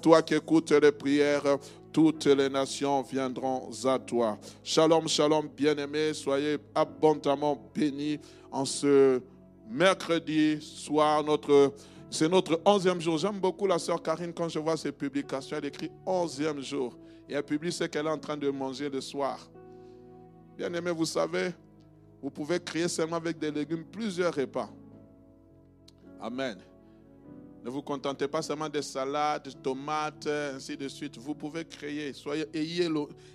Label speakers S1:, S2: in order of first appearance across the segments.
S1: toi qui écoutes les prières, toutes les nations viendront à toi. Shalom, shalom, bien-aimés, soyez abondamment bénis en ce mercredi soir. Notre, c'est notre onzième jour. J'aime beaucoup la sœur Karine quand je vois ses publications. Elle écrit onzième jour et elle publie ce qu'elle est en train de manger le soir. Bien-aimés, vous savez, vous pouvez créer seulement avec des légumes plusieurs repas. Amen. Ne vous contentez pas seulement de salades, de tomates, ainsi de suite. Vous pouvez créer. Soyez, ayez,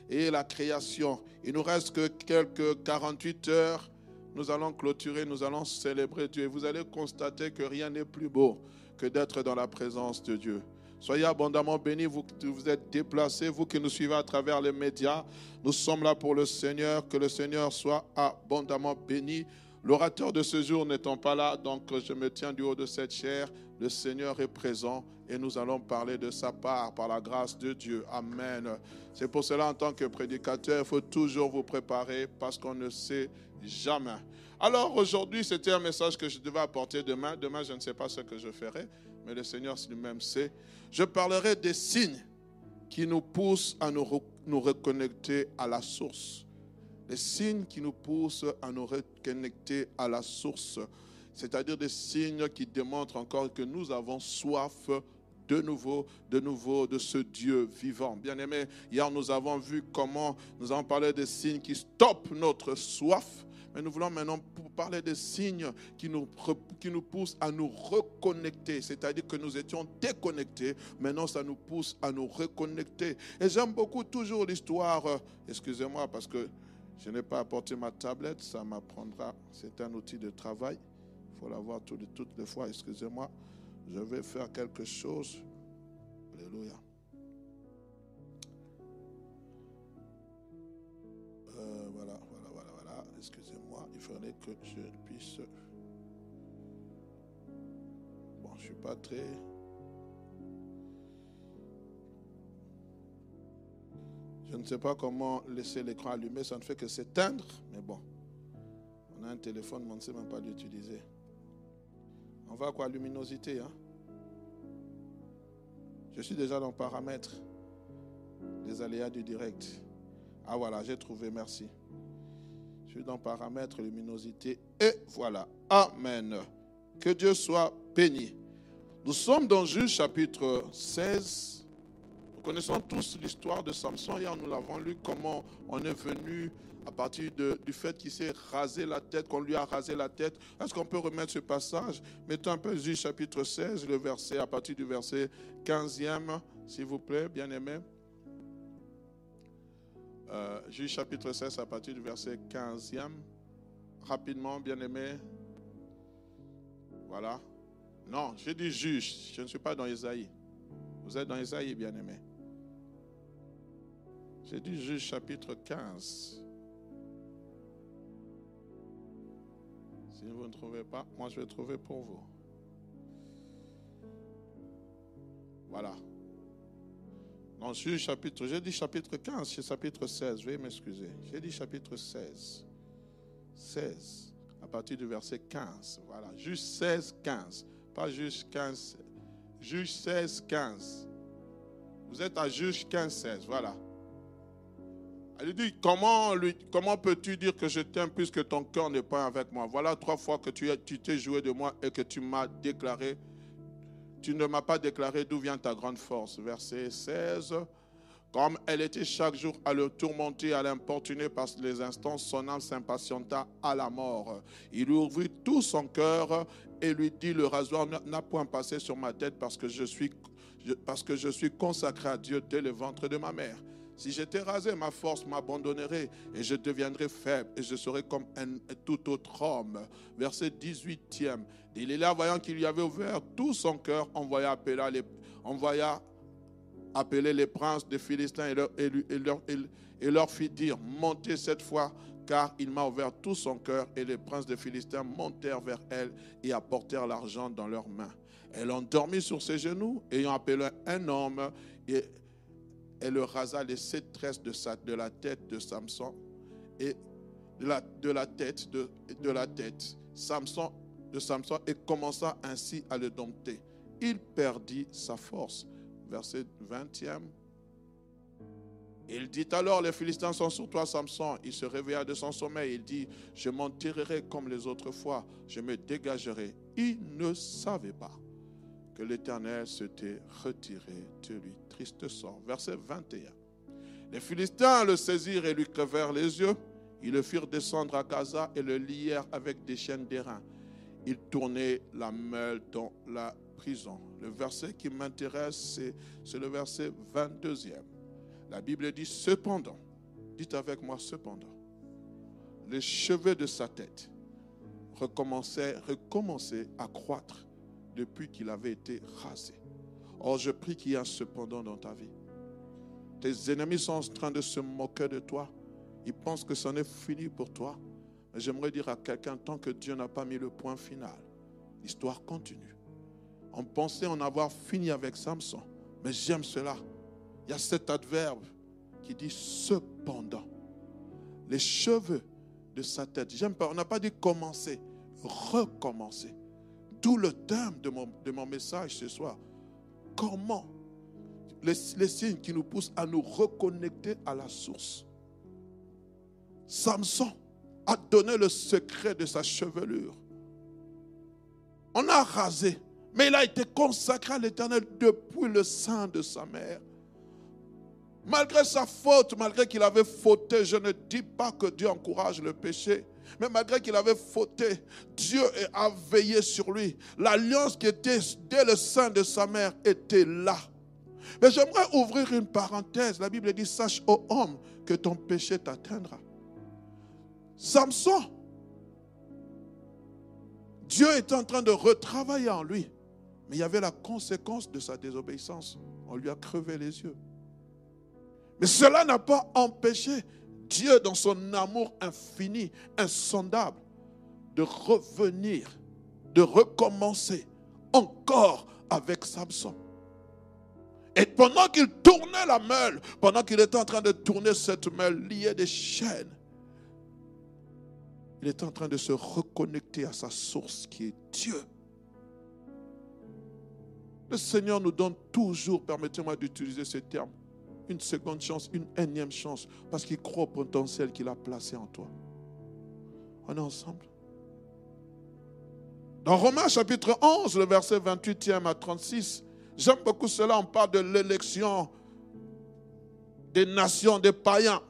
S1: ayez la création. Il nous reste que quelques 48 heures. Nous allons clôturer, nous allons célébrer Dieu. Vous allez constater que rien n'est plus beau que d'être dans la présence de Dieu. Soyez abondamment bénis, vous qui vous êtes déplacés, vous qui nous suivez à travers les médias. Nous sommes là pour le Seigneur. Que le Seigneur soit abondamment béni. L'orateur de ce jour n'étant pas là, donc je me tiens du haut de cette chair. Le Seigneur est présent et nous allons parler de sa part par la grâce de Dieu. Amen. C'est pour cela, en tant que prédicateur, il faut toujours vous préparer parce qu'on ne sait jamais. Alors aujourd'hui, c'était un message que je devais apporter demain. Demain, je ne sais pas ce que je ferai, mais le Seigneur lui-même sait. Je parlerai des signes qui nous poussent à nous, nous reconnecter à la source les signes qui nous poussent à nous reconnecter à la source, c'est-à-dire des signes qui démontrent encore que nous avons soif de nouveau, de nouveau de ce Dieu vivant. Bien aimé, hier nous avons vu comment nous avons parlé des signes qui stoppent notre soif. Mais nous voulons maintenant parler des signes qui nous, qui nous poussent à nous reconnecter. C'est-à-dire que nous étions déconnectés. Maintenant, ça nous pousse à nous reconnecter. Et j'aime beaucoup toujours l'histoire, euh, excusez-moi parce que je n'ai pas apporté ma tablette, ça m'apprendra. C'est un outil de travail. Il faut l'avoir toutes les fois. Excusez-moi. Je vais faire quelque chose. Alléluia. Euh, voilà, voilà, voilà, voilà. Excusez-moi. Il faudrait que je puisse. Bon, je ne suis pas très. Je ne sais pas comment laisser l'écran allumé, ça ne fait que s'éteindre, mais bon. On a un téléphone, mais on ne sait même pas l'utiliser. On va à quoi? Luminosité. Hein? Je suis déjà dans paramètres des aléas du direct. Ah voilà, j'ai trouvé, merci. Je suis dans paramètres, luminosité, et voilà. Amen. Que Dieu soit béni. Nous sommes dans Juge chapitre 16 connaissons tous l'histoire de Samson. Hier, nous l'avons lu, comment on est venu à partir du fait qu'il s'est rasé la tête, qu'on lui a rasé la tête. Est-ce qu'on peut remettre ce passage? Mettons un peu Juge chapitre 16, le verset, à partir du verset 15e, s'il vous plaît, bien aimé. Euh, Juge chapitre 16, à partir du verset 15e. Rapidement, bien aimé. Voilà. Non, j'ai dit juge, je ne suis pas dans Isaïe. Vous êtes dans Isaïe, bien J'ai dit Juge chapitre 15. Si vous ne trouvez pas, moi je vais trouver pour vous. Voilà. Dans Juge chapitre, j'ai dit chapitre 15, c'est chapitre 16, veuillez m'excuser. J'ai dit chapitre 16. 16, à partir du verset 15. Voilà, Juge 16, 15. Pas Juge 15, Juge 16, 15. Vous êtes à Juge 15, 16, voilà. Elle dit, comment, comment peux-tu dire que je t'aime puisque ton cœur n'est pas avec moi? Voilà trois fois que tu t'es joué de moi et que tu m'as déclaré, tu ne m'as pas déclaré d'où vient ta grande force. Verset 16. Comme elle était chaque jour à le tourmenter, à l'importuner par les instants, son âme s'impatienta à la mort. Il ouvrit tout son cœur et lui dit, le rasoir n'a point passé sur ma tête parce que je suis consacré à Dieu dès le ventre de ma mère. Si j'étais rasé, ma force m'abandonnerait et je deviendrais faible et je serais comme un, tout autre homme. Verset 18e. Il est là, voyant qu'il lui avait ouvert tout son cœur, envoya appeler les, envoya appeler les princes des Philistins et leur, et leur fit dire, montez cette fois car il m'a ouvert tout son cœur, et les princes des Philistins montèrent vers elle et apportèrent l'argent dans leurs mains. Elle endormit sur ses genoux, ayant appelé un homme, et elle rasa les sept tresses de, la tête de Samson, et de la, tête de, de la tête Samson, de Samson, et commença ainsi à le dompter. Il perdit sa force. Verset 20e. Il dit alors, les Philistins sont sur toi, Samson. Il se réveilla de son sommeil. Il dit, je m'en tirerai comme les autres fois. Je me dégagerai. Il ne savait pas que l'Éternel s'était retiré de lui. Triste sort. Verset 21. Les Philistins le saisirent et lui crevèrent les yeux. Ils le firent descendre à Gaza et le lièrent avec des chaînes d'airain. Ils tournaient la meule dans la prison. Le verset qui m'intéresse, c'est le verset 22e. La Bible dit cependant, dites avec moi cependant, les cheveux de sa tête recommençaient, recommençaient à croître depuis qu'il avait été rasé. Or, je prie qu'il y un cependant dans ta vie. Tes ennemis sont en train de se moquer de toi. Ils pensent que c'en est fini pour toi. Mais j'aimerais dire à quelqu'un, tant que Dieu n'a pas mis le point final, l'histoire continue. On pensait en avoir fini avec Samson. Mais j'aime cela. Il y a cet adverbe qui dit cependant. Les cheveux de sa tête. J'aime pas, on n'a pas dit commencer, recommencer. D'où le thème de mon, de mon message ce soir. Comment les, les signes qui nous poussent à nous reconnecter à la source. Samson a donné le secret de sa chevelure. On a rasé, mais il a été consacré à l'éternel depuis le sein de sa mère. Malgré sa faute, malgré qu'il avait fauté, je ne dis pas que Dieu encourage le péché. Mais malgré qu'il avait fauté, Dieu a veillé sur lui. L'alliance qui était dès le sein de sa mère était là. Mais j'aimerais ouvrir une parenthèse. La Bible dit, sache, ô homme, que ton péché t'atteindra. Samson, Dieu est en train de retravailler en lui. Mais il y avait la conséquence de sa désobéissance. On lui a crevé les yeux. Mais cela n'a pas empêché Dieu, dans son amour infini, insondable, de revenir, de recommencer encore avec Samson. Et pendant qu'il tournait la meule, pendant qu'il était en train de tourner cette meule liée des chaînes, il était en train de se reconnecter à sa source qui est Dieu. Le Seigneur nous donne toujours, permettez-moi d'utiliser ce terme, une seconde chance, une énième chance, parce qu'il croit au potentiel qu'il a placé en toi. On est ensemble. Dans Romains chapitre 11, le verset 28e à 36, j'aime beaucoup cela, on parle de l'élection des nations, des païens.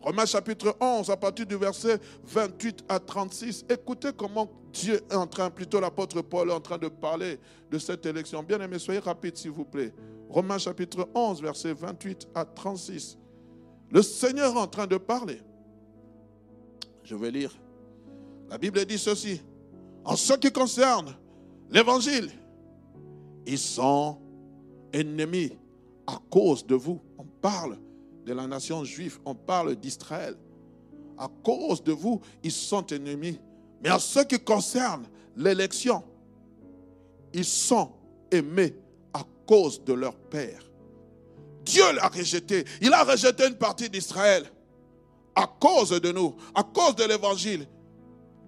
S1: Romains chapitre 11, à partir du verset 28 à 36. Écoutez comment Dieu est en train, plutôt l'apôtre Paul est en train de parler de cette élection. Bien aimé, soyez rapide s'il vous plaît. Romains chapitre 11, verset 28 à 36. Le Seigneur est en train de parler. Je vais lire. La Bible dit ceci. En ce qui concerne l'évangile, ils sont ennemis à cause de vous. On parle de la nation juive, on parle d'Israël. À cause de vous, ils sont ennemis. Mais en ce qui concerne l'élection, ils sont aimés cause de leur père. Dieu l'a rejeté. Il a rejeté une partie d'Israël à cause de nous, à cause de l'évangile.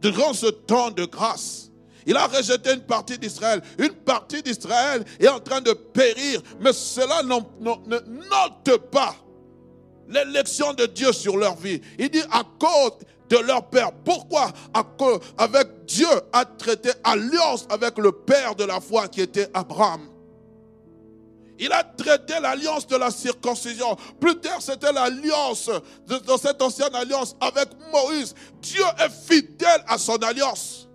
S1: Durant ce temps de grâce, il a rejeté une partie d'Israël. Une partie d'Israël est en train de périr, mais cela ne note pas l'élection de Dieu sur leur vie. Il dit à cause de leur père. Pourquoi? Avec Dieu a traité alliance avec le père de la foi qui était Abraham. Il a traité l'alliance de la circoncision. Plus tard, c'était l'alliance, dans cette ancienne alliance avec Moïse. Dieu est fidèle à son alliance.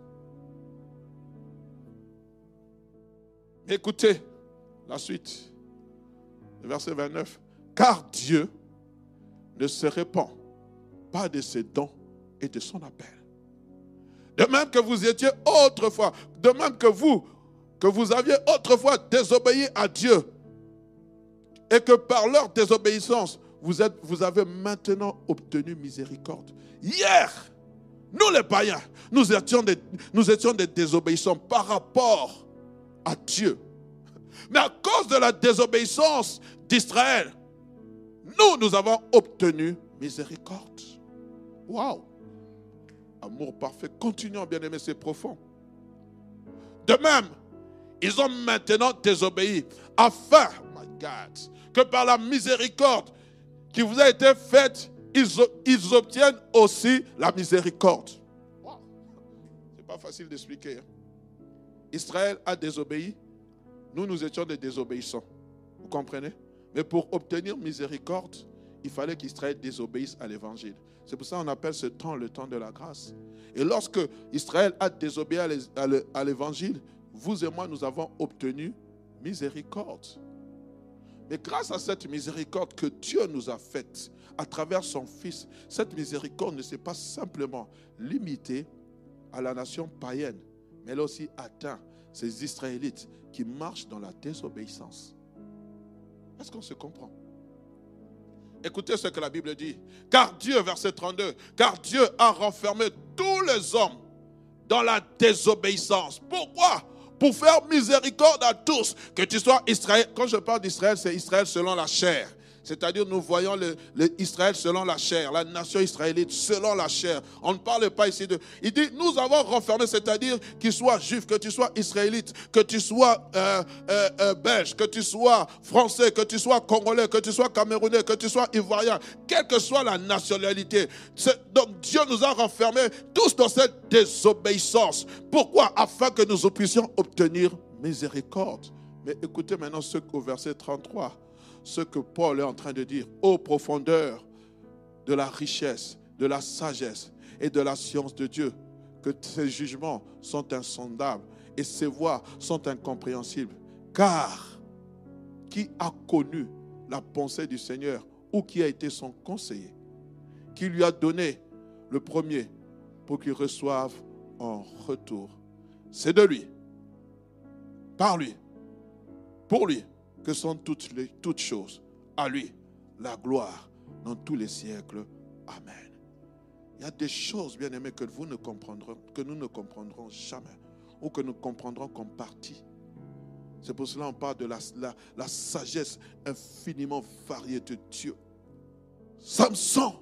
S1: Écoutez la suite, verset 29. Car Dieu ne se répand pas de ses dons et de son appel. De même que vous étiez autrefois, de même que vous, que vous aviez autrefois désobéi à Dieu, et que par leur désobéissance, vous, êtes, vous avez maintenant obtenu miséricorde. Hier, nous les païens, nous étions des, nous étions des désobéissants par rapport à Dieu. Mais à cause de la désobéissance d'Israël, nous, nous avons obtenu miséricorde. Waouh! Amour parfait. Continuons, bien aimé, c'est profond. De même, ils ont maintenant désobéi afin, my God, que par la miséricorde qui vous a été faite, ils, obtiennent aussi la miséricorde. Ce n'est pas facile d'expliquer. Hein. Israël a désobéi. Nous, nous étions des désobéissants. Vous comprenez? Mais pour obtenir miséricorde, il fallait qu'Israël désobéisse à l'évangile. C'est pour ça qu'on appelle ce temps le temps de la grâce. Et lorsque Israël a désobéi à l'évangile, vous et moi, nous avons obtenu miséricorde. Mais grâce à cette miséricorde que Dieu nous a faite à travers son Fils, cette miséricorde ne s'est pas simplement limitée à la nation païenne, mais elle a aussi atteint ces Israélites qui marchent dans la désobéissance. Est-ce qu'on se comprend? Écoutez ce que la Bible dit. Car Dieu, verset 32, car Dieu a renfermé tous les hommes dans la désobéissance. Pourquoi? Pour faire miséricorde à tous, que tu sois Israël. Quand je parle d'Israël, c'est Israël selon la chair. C'est-à-dire, nous voyons le, Israël selon la chair, la nation israélite selon la chair. On ne parle pas ici de. Il dit, nous avons renfermé, c'est-à-dire qu'il soit juif, que tu sois israélite, que tu sois euh, euh, euh, belge, que tu sois français, que tu sois congolais, que tu sois camerounais, que tu sois ivoirien, quelle que soit la nationalité. Donc Dieu nous a renfermés tous dans cette désobéissance. Pourquoi? Afin que nous puissions obtenir miséricorde. Mais écoutez maintenant ce qu'au verset 33 ce que Paul est en train de dire, aux profondeurs de la richesse, de la sagesse et de la science de Dieu, que ses jugements sont insondables et ses voies sont incompréhensibles. Car qui a connu la pensée du Seigneur ou qui a été son conseiller, qui lui a donné le premier pour qu'il reçoive en retour. C'est de lui, par lui, pour lui que sont toutes, choses. À lui, la gloire dans tous les siècles. Amen. Il y a des choses, bien aimées, que vous ne comprendrez, nous ne comprendrons jamais, ou que nous comprendrons comme partie. C'est pour cela qu'on parle de la, sagesse infiniment variée de Dieu. Samson,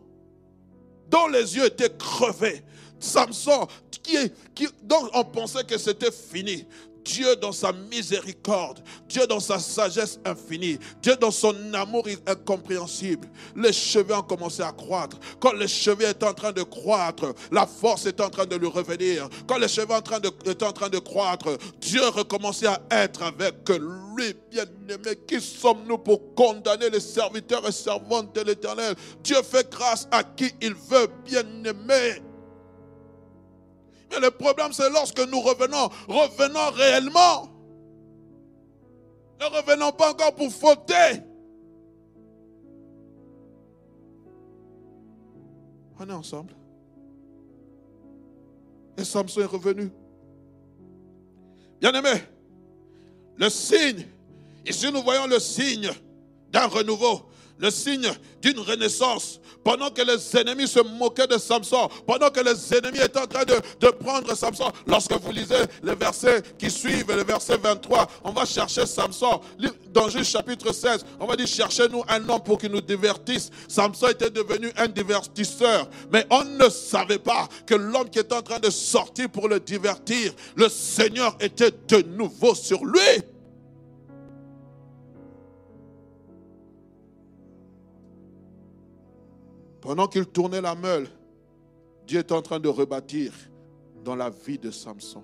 S1: dont les yeux étaient crevés. Samson, qui, qui, dont on pensait que c'était fini. Dieu dans sa miséricorde, Dieu dans sa sagesse infinie, Dieu dans son amour incompréhensible. Les cheveux ont commencé à croître. Quand les cheveux étaient en train de croître, la force est en train de lui revenir. Quand les cheveux étaient en train de croître, Dieu recommençait à être avec lui, bien-aimé. Qui sommes-nous pour condamner les serviteurs et servantes de l'Éternel? Dieu fait grâce à qui il veut, bien-aimé le problème, c'est lorsque nous revenons, revenons réellement. Ne revenons pas encore pour fauter. On est ensemble. Et Samson est revenu. Bien-aimé, le signe, ici nous voyons le signe d'un renouveau, le signe d'une renaissance, pendant que les ennemis se moquaient de Samson, pendant que les ennemis étaient en train de, de prendre Samson, lorsque vous lisez les versets qui suivent, le verset 23, on va chercher Samson. Dans Juge chapitre 16, on va dire cherchez-nous un homme pour qu'il nous divertisse. Samson était devenu un divertisseur, mais on ne savait pas que l'homme qui était en train de sortir pour le divertir, le Seigneur était de nouveau sur lui. Pendant qu'il tournait la meule, Dieu est en train de rebâtir dans la vie de Samson.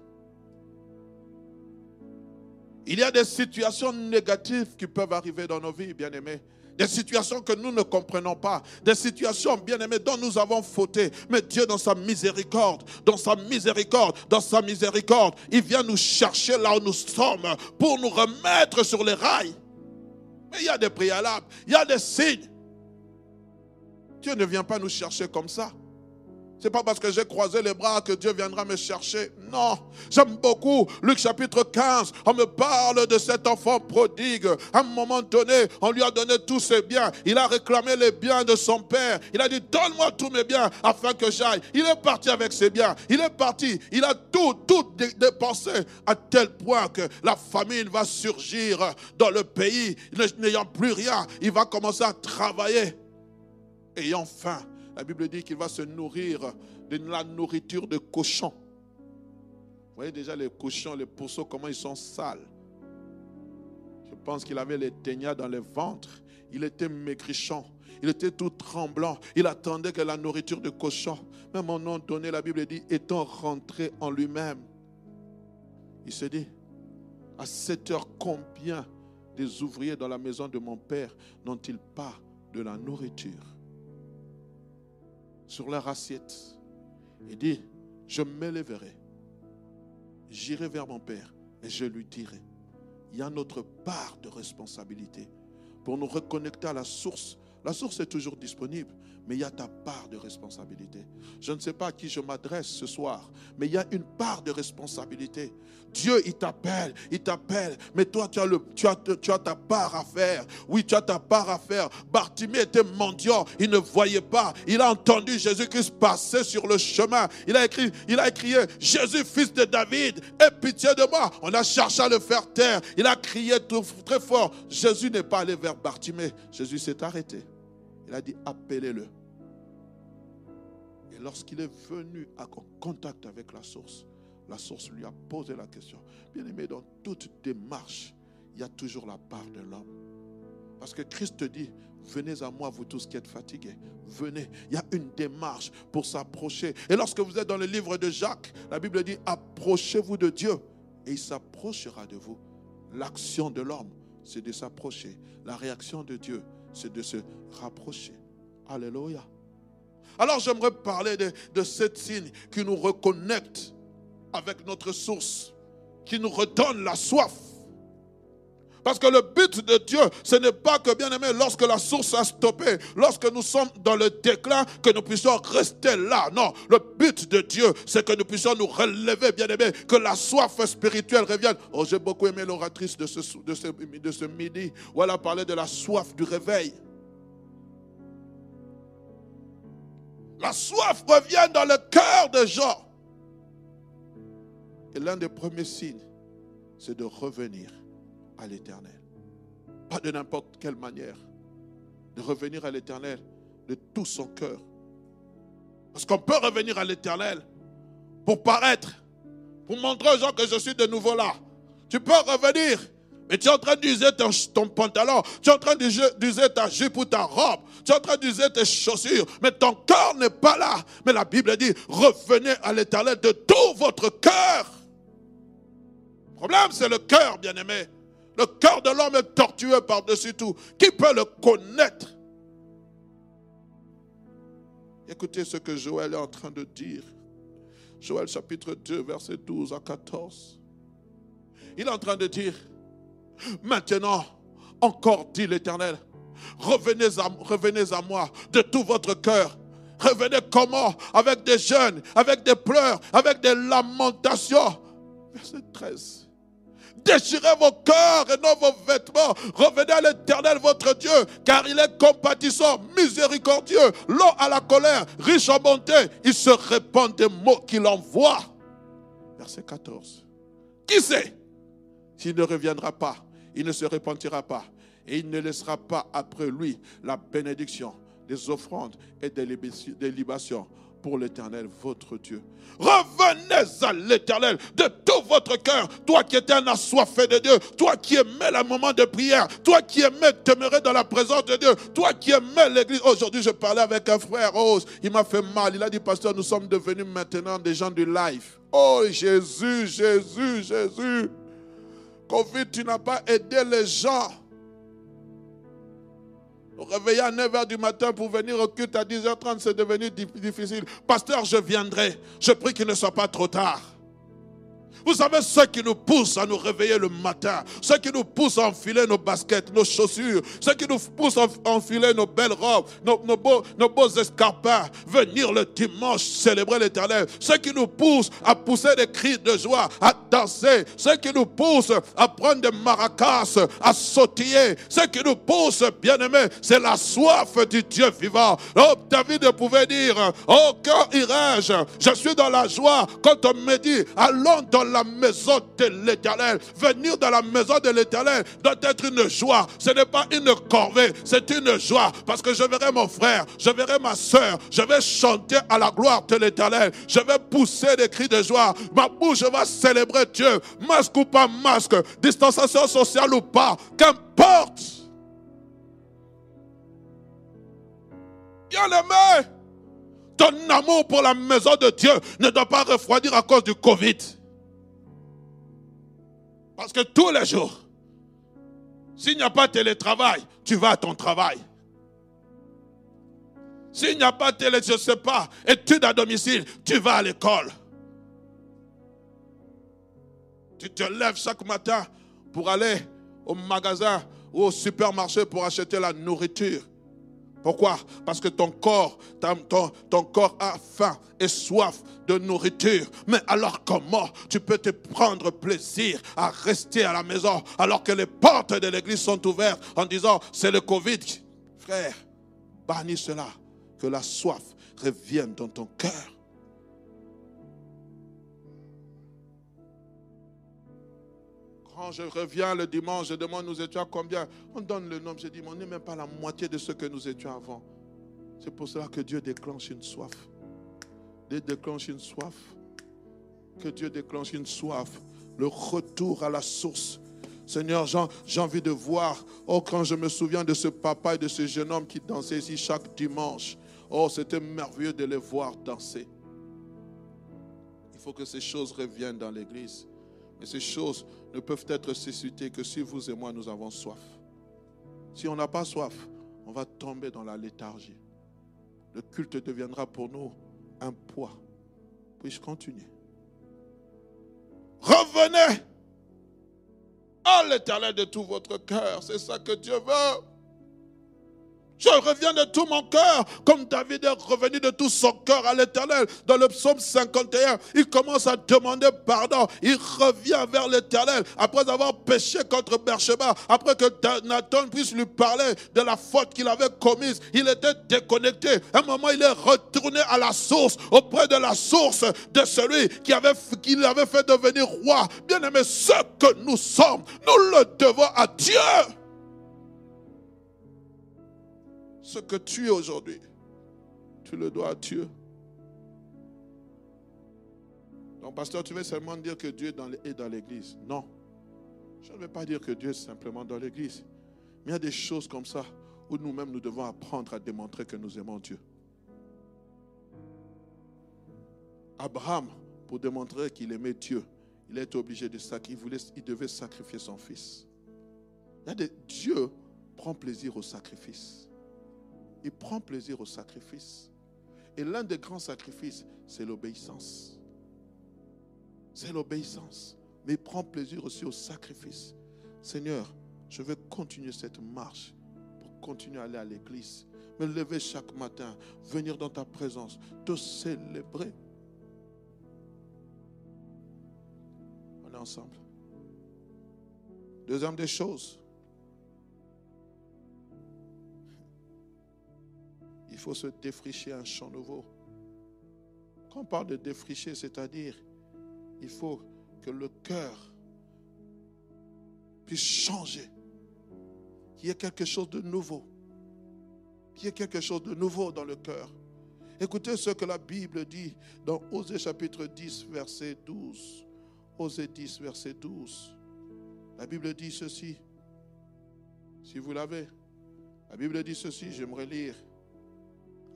S1: Il y a des situations négatives qui peuvent arriver dans nos vies, bien-aimés. Des situations que nous ne comprenons pas. Des situations, bien-aimées, dont nous avons fauté. Mais Dieu, dans sa miséricorde, dans sa miséricorde, dans sa miséricorde, il vient nous chercher là où nous sommes pour nous remettre sur les rails. Mais il y a des préalables, il y a des signes. Dieu ne vient pas nous chercher comme ça. C'est pas parce que j'ai croisé les bras que Dieu viendra me chercher. Non. J'aime beaucoup Luc chapitre 15. On me parle de cet enfant prodigue. À un moment donné, on lui a donné tous ses biens. Il a réclamé les biens de son père. Il a dit, donne-moi tous mes biens afin que j'aille. Il est parti avec ses biens. Il est parti. Il a tout, tout dépensé à tel point que la famine va surgir dans le pays. N'ayant plus rien, il va commencer à travailler. Ayant faim la Bible dit qu'il va se nourrir de la nourriture de cochons. Vous voyez déjà les cochons, les pourceaux, comment ils sont sales. Je pense qu'il avait les teignards dans le ventre. Il était maigrichon. Il était tout tremblant. Il attendait que la nourriture de cochon. À un moment donné, la Bible dit, étant rentré en lui-même, il se dit, à cette heure, combien des ouvriers dans la maison de mon père n'ont-ils pas de la nourriture? Sur leur assiette et dit, je m'élèverai, j'irai vers mon Père et je lui dirai, il y a notre part de responsabilité pour nous reconnecter à la source. La source est toujours disponible, mais il y a ta part de responsabilité. Je ne sais pas à qui je m'adresse ce soir, mais il y a une part de responsabilité. Dieu, il t'appelle, il t'appelle, mais toi, tu as, tu, as, tu as ta part à faire. Oui, tu as ta part à faire. Bartimée était mendiant, il ne voyait pas. Il a entendu Jésus-Christ passer sur le chemin. Il a écrit, il a crié, Jésus, fils de David, aie pitié de moi. On a cherché à le faire taire. Il a crié très fort. Jésus n'est pas allé vers Bartimée. Jésus s'est arrêté. Il a dit, appelez-le. Lorsqu'il est venu en contact avec la source, la source lui a posé la question. Bien aimé, dans toute démarche, il y a toujours la part de l'homme. Parce que Christ dit, venez à moi, vous tous qui êtes fatigués. Venez. Il y a une démarche pour s'approcher. Et lorsque vous êtes dans le livre de Jacques, la Bible dit, approchez-vous de Dieu et il s'approchera de vous. L'action de l'homme, c'est de s'approcher. La réaction de Dieu, c'est de se rapprocher. Alléluia. Alors j'aimerais parler de, de cette signe qui nous reconnecte avec notre source, qui nous redonne la soif. Parce que le but de Dieu, ce n'est pas que, bien aimé, lorsque la source a stoppé, lorsque nous sommes dans le déclin, que nous puissions rester là. Non, le but de Dieu, c'est que nous puissions nous relever, bien aimé, que la soif spirituelle revienne. Oh, j'ai beaucoup aimé l'oratrice de ce, de, ce, de ce midi, où elle a parlé de la soif du réveil. La soif revient dans le cœur des gens. Et l'un des premiers signes, c'est de revenir à l'éternel. Pas de n'importe quelle manière. De revenir à l'éternel de tout son cœur. Parce qu'on peut revenir à l'éternel pour paraître, pour montrer aux gens que je suis de nouveau là. Tu peux revenir, mais tu es en train d'user ton, pantalon, tu es en train d'user ta jupe ou ta robe, tu es en train d'user tes chaussures, mais ton cœur n'est pas là. Mais la Bible dit, revenez à l'éternel de tout votre cœur problème, c'est le cœur, bien-aimé. Le cœur de l'homme est tortueux par-dessus tout. Qui peut le connaître? Écoutez ce que Joël est en train de dire. Joël chapitre 2, verset 12 à 14. Il est en train de dire, maintenant, encore dit l'Éternel, revenez à, revenez à moi de tout votre cœur. Revenez comment? Avec des jeûnes, avec des pleurs, avec des lamentations. Verset 13. Déchirez vos cœurs et non vos vêtements. Revenez à l'éternel votre Dieu, car il est compatissant, miséricordieux, long à la colère, riche en bonté. Il se répand des mots qu'il envoie. Verset 14. Qui sait? S'il ne reviendra pas, il ne se repentira pas. Et il ne laissera pas après lui la bénédiction des offrandes et des libations pour l'Éternel, votre Dieu. Revenez à l'Éternel de tout votre cœur, toi qui étais un assoiffé de Dieu, toi qui aimais le moment de prière, toi qui aimais demeurer dans la présence de Dieu, toi qui aimais l'Église. Aujourd'hui, je parlais avec un frère Rose, il m'a fait mal. Il a dit, pasteur, nous sommes devenus maintenant des gens du life. Oh Jésus, Jésus, Jésus. Covid, tu n'as pas aidé les gens réveiller à 9h du matin pour venir au culte à 10h30, c'est devenu difficile. Pasteur, je viendrai. Je prie qu'il ne soit pas trop tard. Vous savez, ce qui nous pousse à nous réveiller le matin, ce qui nous pousse à enfiler nos baskets, nos chaussures, ce qui nous pousse à enfiler nos belles robes, nos, nos, beaux, escarpins, venir le dimanche célébrer l'éternel, ce qui nous pousse à pousser des cris de joie, à danser, ce qui nous pousse à prendre des maracas, à sautiller, ce qui nous pousse, bien aimé, c'est la soif du Dieu vivant. Oh, David pouvait dire, oh, quand irai-je? Je suis dans la joie quand on me dit, allons dans la maison de l'éternel. Venir dans la maison de l'éternel doit être une joie. Ce n'est pas une corvée, c'est une joie. Parce que je verrai mon frère, je verrai ma soeur, je vais chanter à la gloire de l'éternel. Je vais pousser des cris de joie. Ma bouche va célébrer Dieu. Masque ou pas masque, distanciation sociale ou pas, qu'importe. Bien aimé, ton amour pour la maison de Dieu ne doit pas refroidir à cause du Covid. Parce que tous les jours, s'il n'y a pas télétravail, tu vas à ton travail. S'il n'y a pas télé, je ne sais pas, études à domicile, tu vas à l'école. Tu te lèves chaque matin pour aller au magasin ou au supermarché pour acheter la nourriture. Pourquoi? Parce que ton corps, ton, corps a faim et soif de nourriture. Mais alors comment tu peux te prendre plaisir à rester à la maison alors que les portes de l'église sont ouvertes en disant c'est le Covid? Frère, bannis cela, que la soif revienne dans ton cœur. Je reviens le dimanche, je demande nous étions combien? On donne le nombre. Je dis, on n'est même pas la moitié de ce que nous étions avant. C'est pour cela que Dieu déclenche une soif. Dieu déclenche une soif. Que Dieu déclenche une soif. Le retour à la source. Seigneur, j'ai envie de voir. Oh, quand je me souviens de ce papa et de ce jeune homme qui dansait ici chaque dimanche. Oh, c'était merveilleux de les voir danser. Il faut que ces choses reviennent dans l'église. Mais ces choses ne peuvent être suscitées que si vous et moi, nous avons soif. Si on n'a pas soif, on va tomber dans la léthargie. Le culte deviendra pour nous un poids. Puis-je continuer? Revenez à l'éternel de tout votre cœur. C'est ça que Dieu veut. Je reviens de tout mon cœur, comme David est revenu de tout son cœur à l'éternel. Dans le psaume 51, il commence à demander pardon. Il revient vers l'éternel après avoir péché contre Bercheba, après que Nathan puisse lui parler de la faute qu'il avait commise. Il était déconnecté. À un moment, il est retourné à la source, auprès de la source de celui qui avait, qui l'avait fait devenir roi. Bien aimé, ce que nous sommes, nous le devons à Dieu. Ce que tu es aujourd'hui, tu le dois à Dieu. Donc, pasteur, tu veux seulement dire que Dieu est dans l'église? Non. Je ne veux pas dire que Dieu est simplement dans l'église. Mais il y a des choses comme ça où nous-mêmes nous devons apprendre à démontrer que nous aimons Dieu. Abraham, pour démontrer qu'il aimait Dieu, il est obligé de sacrifier, il, devait sacrifier son fils. Dieu prend plaisir au sacrifice. Il prend plaisir au sacrifice. Et l'un des grands sacrifices, c'est l'obéissance. C'est l'obéissance. Mais il prend plaisir aussi au sacrifice. Seigneur, je veux continuer cette marche pour continuer à aller à l'église. Me lever chaque matin, venir dans ta présence, te célébrer. On est ensemble. Deuxième des choses, il faut se défricher un champ nouveau. Quand on parle de défricher, c'est-à-dire, il faut que le cœur puisse changer. Qu'il y ait quelque chose de nouveau. Qu'il y ait quelque chose de nouveau dans le cœur. Écoutez ce que la Bible dit dans Osée chapitre 10, verset 12. Osée 10, verset 12. La Bible dit ceci. Si vous l'avez, la Bible dit ceci, j'aimerais lire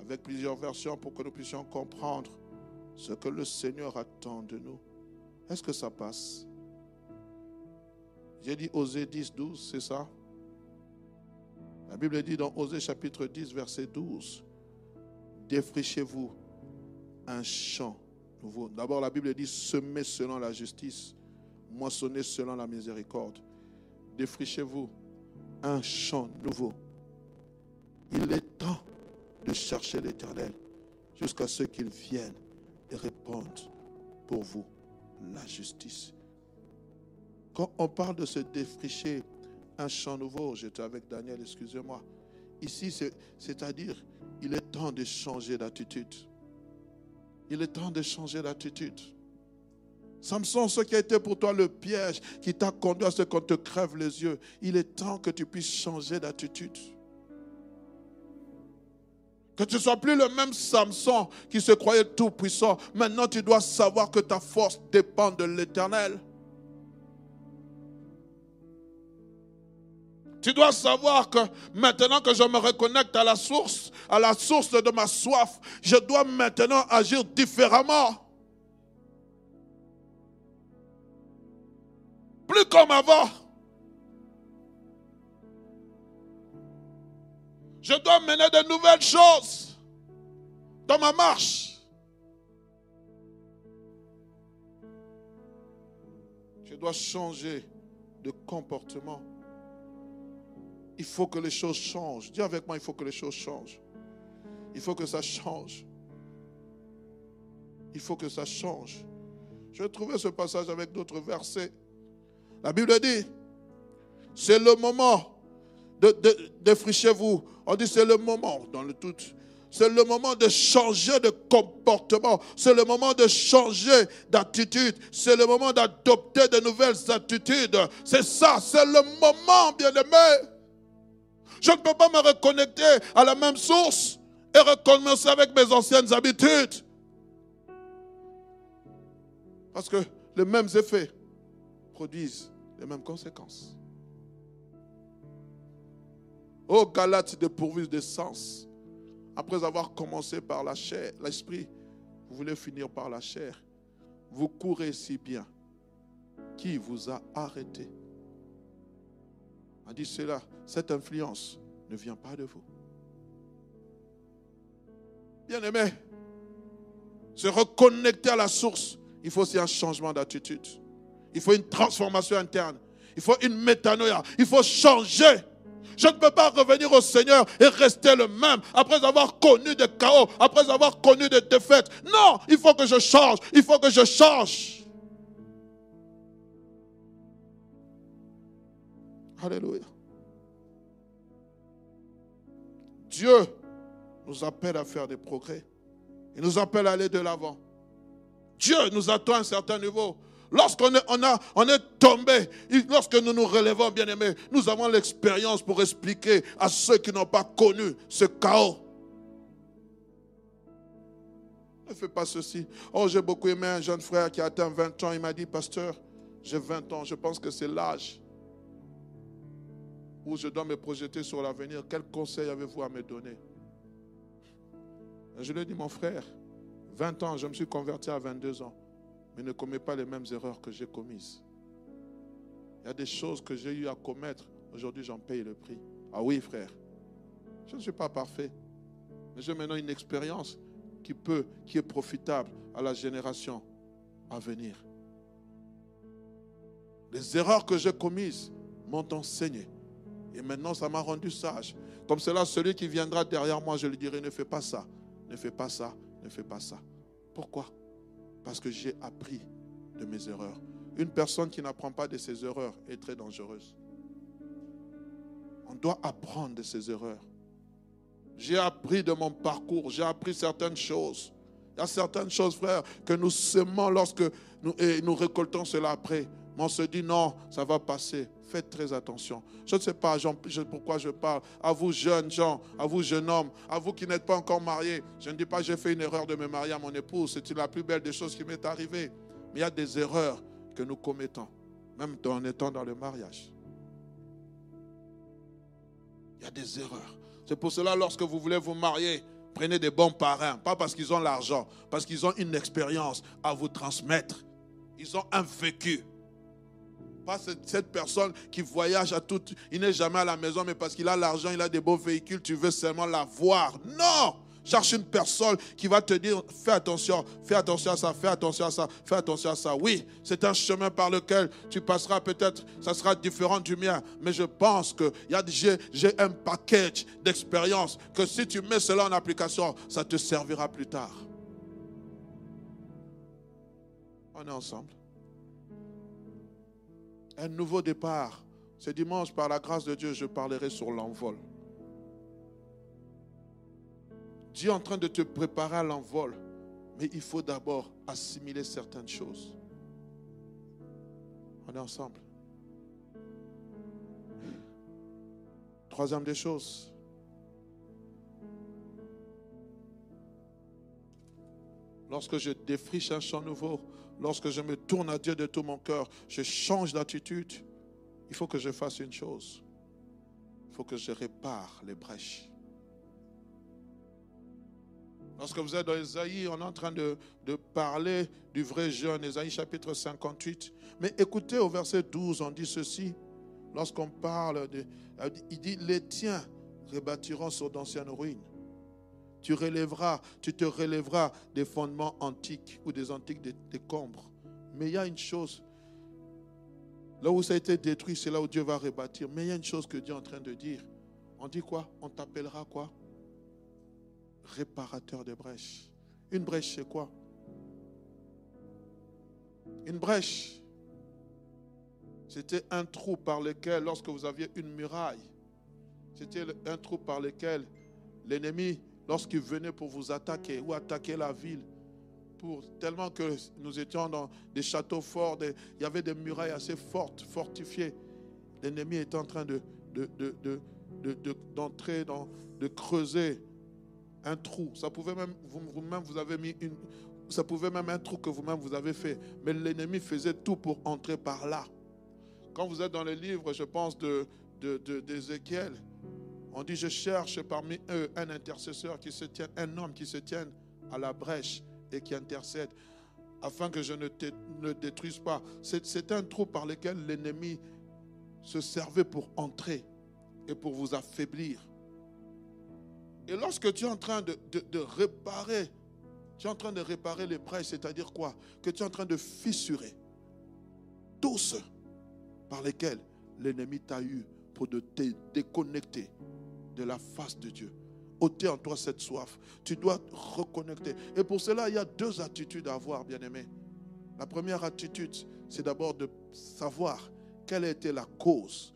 S1: avec plusieurs versions pour que nous puissions comprendre ce que le Seigneur attend de nous. Est-ce que ça passe? J'ai dit Osée 10, 12, c'est ça? La Bible dit dans Osée chapitre 10, verset 12, défrichez-vous un champ nouveau. D'abord, la Bible dit semer selon la justice, moissonner selon la miséricorde. Défrichez-vous un champ nouveau. Il est chercher l'Éternel jusqu'à ce qu'il vienne et réponde pour vous la justice. Quand on parle de se défricher un champ nouveau, j'étais avec Daniel, excusez-moi. Ici, c'est-à-dire, il est temps de changer d'attitude. Il est temps de changer d'attitude. Samson, ce qui a été pour toi le piège qui t'a conduit à ce qu'on te crève les yeux, il est temps que tu puisses changer d'attitude. Que tu ne sois plus le même Samson qui se croyait tout puissant. Maintenant, tu dois savoir que ta force dépend de l'éternel. Tu dois savoir que maintenant que je me reconnecte à la source, à la source de ma soif, je dois maintenant agir différemment. Plus comme avant. Je dois mener de nouvelles choses dans ma marche. Je dois changer de comportement. Il faut que les choses changent. Dis avec moi, il faut que les choses changent. Il faut que ça change. Il faut que ça change. Je trouvais ce passage avec d'autres versets. La Bible dit, c'est le moment de, défrichez-vous. On dit c'est le moment dans le tout. C'est le moment de changer de comportement. C'est le moment de changer d'attitude. C'est le moment d'adopter de nouvelles attitudes. C'est ça, c'est le moment, bien aimé. Je ne peux pas me reconnecter à la même source et recommencer avec mes anciennes habitudes. Parce que les mêmes effets produisent les mêmes conséquences. Oh Galates dépourvus de sens, après avoir commencé par la chair, l'esprit, vous voulez finir par la chair. Vous courez si bien. Qui vous a arrêté? A dit cela, cette influence ne vient pas de vous. Bien-aimé, se reconnecter à la source, il faut aussi un changement d'attitude. Il faut une transformation interne. Il faut une métanoïa. Il faut changer. Je ne peux pas revenir au Seigneur et rester le même après avoir connu des chaos, après avoir connu des défaites. Non, il faut que je change. Il faut que je change. Alléluia. Dieu nous appelle à faire des progrès. Il nous appelle à aller de l'avant. Dieu nous attend à un certain niveau. Lorsqu'on est, on a, on est tombé, lorsque nous nous relevons, bien aimés, nous avons l'expérience pour expliquer à ceux qui n'ont pas connu ce chaos. Ne fais pas ceci. Oh, j'ai beaucoup aimé un jeune frère qui a atteint 20 ans. Il m'a dit, pasteur, j'ai 20 ans, je pense que c'est l'âge où je dois me projeter sur l'avenir, quel conseil avez-vous à me donner? Je lui ai dit, mon frère, 20 ans, je me suis converti à 22 ans, mais ne commets pas les mêmes erreurs que j'ai commises. Il y a des choses que j'ai eu à commettre, aujourd'hui j'en paye le prix. Ah oui, frère, je ne suis pas parfait, mais j'ai maintenant une expérience qui peut, qui est profitable à la génération à venir. Les erreurs que j'ai commises m'ont enseigné. Et maintenant, ça m'a rendu sage. Comme cela, celui qui viendra derrière moi, je lui dirai, ne fais pas ça, ne fais pas ça, ne fais pas ça. Pourquoi? Parce que j'ai appris de mes erreurs. Une personne qui n'apprend pas de ses erreurs est très dangereuse. On doit apprendre de ses erreurs. J'ai appris de mon parcours, j'ai appris certaines choses. Il y a certaines choses, frère, que nous semons lorsque nous, et nous récoltons cela après. Mais on se dit non, ça va passer. Faites très attention. Je ne sais pas pourquoi je parle. À vous jeunes gens, à vous jeunes hommes, à vous qui n'êtes pas encore mariés. Je ne dis pas j'ai fait une erreur de me marier à mon épouse. C'est la plus belle des choses qui m'est arrivée? Mais il y a des erreurs que nous commettons, même en étant dans le mariage. Il y a des erreurs. C'est pour cela, lorsque vous voulez vous marier, prenez des bons parrains. Pas parce qu'ils ont l'argent, parce qu'ils ont une expérience à vous transmettre. Ils ont un vécu. Pas cette personne qui voyage à tout. Il n'est jamais à la maison, mais parce qu'il a l'argent, il a des beaux véhicules, tu veux seulement la voir. Non! Cherche une personne qui va te dire, fais attention, fais attention à ça, fais attention à ça, fais attention à ça. Oui, c'est un chemin par lequel tu passeras peut-être, ça sera différent du mien. Mais je pense que j'ai un package d'expérience que si tu mets cela en application, ça te servira plus tard. On est ensemble. Un nouveau départ. Ce dimanche, par la grâce de Dieu, je parlerai sur l'envol. Dieu est en train de te préparer à l'envol, mais il faut d'abord assimiler certaines choses. On est ensemble. Troisième des choses. Lorsque je défriche un champ nouveau, lorsque je me tourne à Dieu de tout mon cœur, je change d'attitude, il faut que je fasse une chose. Il faut que je répare les brèches. Lorsque vous êtes dans Esaïe, on est en train de, parler du vrai jeûne, Esaïe chapitre 58. Mais écoutez au verset 12, on dit ceci. Lorsqu'on parle, de, il dit, les tiens rebâtiront sur d'anciennes ruines. Tu relèveras, te relèveras des fondements antiques ou des antiques décombres. Mais il y a une chose, là où ça a été détruit, c'est là où Dieu va rebâtir. Mais il y a une chose que Dieu est en train de dire. On dit quoi? On t'appellera quoi? Réparateur de brèches. Une brèche, c'est quoi? Une brèche, c'était un trou par lequel, lorsque vous aviez une muraille, c'était un trou par lequel l'ennemi, lorsqu'il venait pour vous attaquer ou attaquer la ville, pour, tellement que nous étions dans des châteaux forts, il y avait des murailles assez fortes, fortifiées. L'ennemi était en train de, d'entrer, de, de creuser un trou. Ça pouvait même, vous-même, vous avez mis une, ça pouvait même un trou que vous-même vous avez fait. Mais l'ennemi faisait tout pour entrer par là. Quand vous êtes dans les livres, je pense, de, d'Ézéchiel, on dit, je cherche parmi eux un intercesseur qui se tienne, un homme qui se tienne à la brèche et qui intercède, afin que je ne, ne détruise pas. C'est un trou par lequel l'ennemi se servait pour entrer et pour vous affaiblir. Et lorsque tu es en train de, réparer, tu es en train de réparer les brèches, c'est-à-dire quoi? Que tu es en train de fissurer tous par lesquels l'ennemi t'a eu pour te déconnecter de la face de Dieu. ôter en toi cette soif. Tu dois reconnecter. Et pour cela, il y a deux attitudes à avoir, bien-aimé. La première attitude, c'est d'abord de savoir quelle était la cause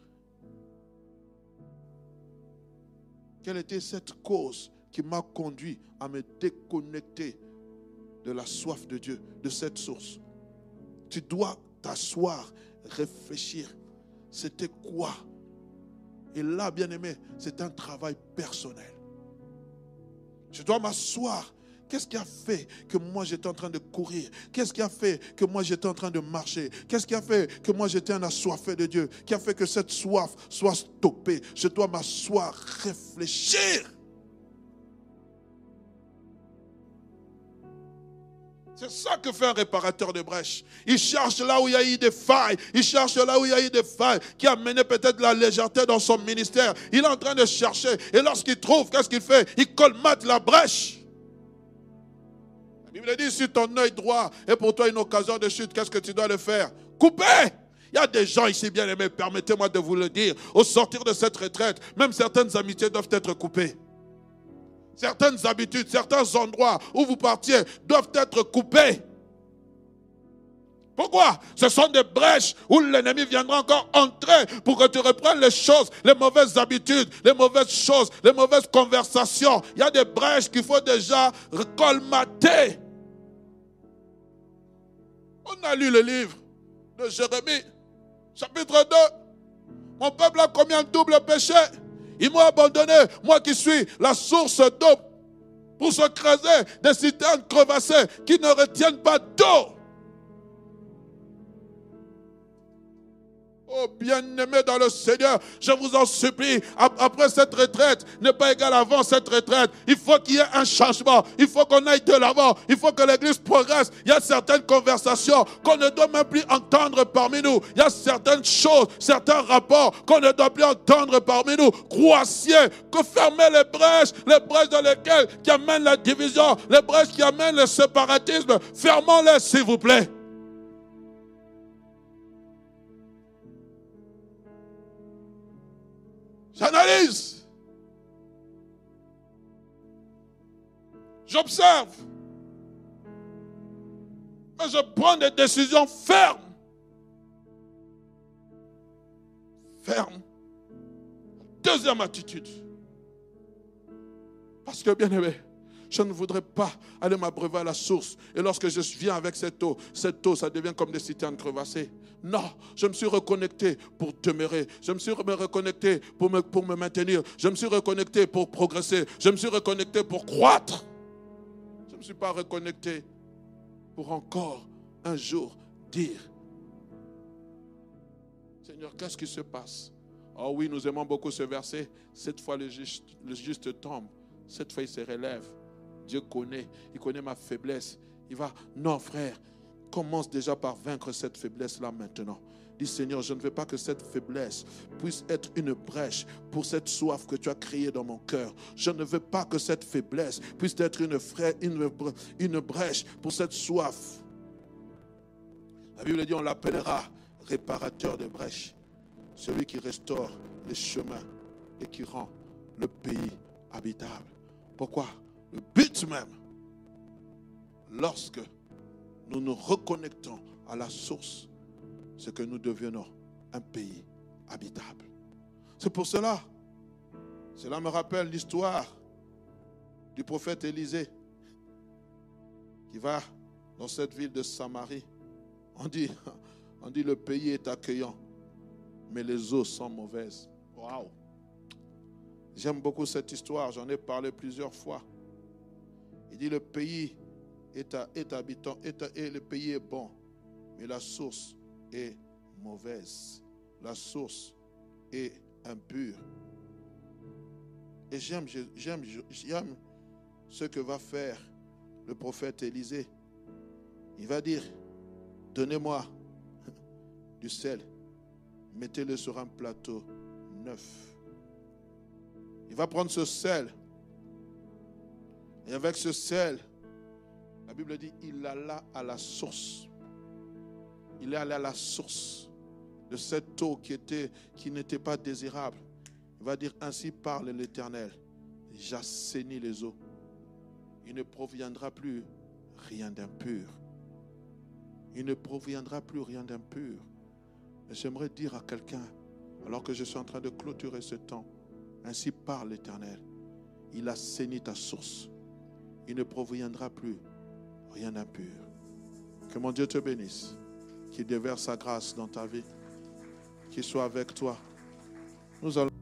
S1: Quelle était cette cause qui m'a conduit à me déconnecter de la soif de Dieu, de cette source? Tu dois t'asseoir, réfléchir. C'était quoi Et là, bien aimé, c'est un travail personnel. Je dois m'asseoir. Qu'est-ce qui a fait que moi j'étais en train de courir? Qu'est-ce qui a fait que moi j'étais en train de marcher? Qu'est-ce qui a fait que moi j'étais un assoiffé de Dieu? Qui a fait que cette soif soit stoppée? Je dois m'asseoir, réfléchir. C'est ça que fait un réparateur de brèche. Il cherche là où il y a eu des failles. Il cherche là où il y a eu des failles qui a mené peut-être la légèreté dans son ministère. Il est en train de chercher. Et lorsqu'il trouve, qu'est-ce qu'il fait? Il colmate la brèche. Il me dit, si ton œil droit est pour toi une occasion de chute, qu'est-ce que tu dois le faire? Couper il y a des gens ici bien aimés, permettez-moi de vous le dire, au sortir de cette retraite, même certaines amitiés doivent être coupées. Certaines habitudes, certains endroits où vous partiez doivent être coupés. Pourquoi? Ce sont des brèches où l'ennemi viendra encore entrer pour que tu reprennes les choses, les mauvaises habitudes, les mauvaises choses, les mauvaises conversations. Il y a des brèches qu'il faut déjà colmater. On a lu le livre de Jérémie, chapitre 2. Mon peuple a commis un double péché. Ils m'ont abandonné, moi qui suis la source d'eau, pour se creuser des citernes crevassées qui ne retiennent pas d'eau. Oh bien-aimé dans le Seigneur, je vous en supplie, après cette retraite, n'est pas égal avant cette retraite. Il faut qu'il y ait un changement. Il faut qu'on aille de l'avant. Il faut que l'Église progresse. Il y a certaines conversations qu'on ne doit même plus entendre parmi nous. Il y a certaines choses, certains rapports qu'on ne doit plus entendre parmi nous. Croassiers, que fermer les brèches, les brèches dans lesquelles qui amènent la division, les brèches qui amènent le séparatisme. Fermons-les, s'il vous plaît. J'analyse. J'observe. Mais je prends des décisions fermes. Fermes. Deuxième attitude. Parce que, bien aimé, je ne voudrais pas aller m'abreuver à la source. Et lorsque je viens avec cette eau, cette eau, ça devient comme des citernes crevassées. Non, je me suis reconnecté pour demeurer. Je me suis reconnecté pour me, pour me maintenir. Je me suis reconnecté pour progresser. Je me suis reconnecté pour croître. Je ne me suis pas reconnecté pour encore un jour dire, Seigneur, qu'est-ce qui se passe? Oh oui, nous aimons beaucoup ce verset. Cette fois, le juste, le juste tombe. Cette fois, il se relève. Dieu connaît, il connaît ma faiblesse. Il va, non frère, commence déjà par vaincre cette faiblesse-là maintenant. Dis Seigneur, je ne veux pas que cette faiblesse puisse être une brèche pour cette soif que tu as créée dans mon cœur. Je ne veux pas que cette faiblesse puisse être une, une, une brèche pour cette soif. La Bible dit on l'appellera réparateur de brèches, celui qui restaure les chemins et qui rend le pays habitable. Pourquoi? Le but même, lorsque nous nous reconnectons à la source, c'est que nous devenons un pays habitable. C'est pour cela, cela me rappelle l'histoire du prophète Élisée qui va dans cette ville de Samarie. On dit, on dit le pays est accueillant, mais les eaux sont mauvaises. Waouh! J'aime beaucoup cette histoire, j'en ai parlé plusieurs fois. Il dit le pays est, est habitant, est, et le pays est bon, mais la source est mauvaise. La source est impure. Et j'aime, j'aime, j'aime ce que va faire le prophète Élisée. Il va dire, donnez-moi du sel, mettez-le sur un plateau neuf. Il va prendre ce sel et avec ce sel, la Bible dit, il alla à la source. Il est allé à la source de cette eau qui, était, qui n'était pas désirable. Il va dire, ainsi parle l'Éternel, j'assainis les eaux. Il ne proviendra plus rien d'impur. Il ne proviendra plus rien d'impur. J'aimerais dire à quelqu'un, alors que je suis en train de clôturer ce temps, ainsi parle l'Éternel, il assainit ta source il ne proviendra plus rien d'impur. Que mon Dieu te bénisse, qu'il déverse sa grâce dans ta vie, qu'il soit avec toi. Nous allons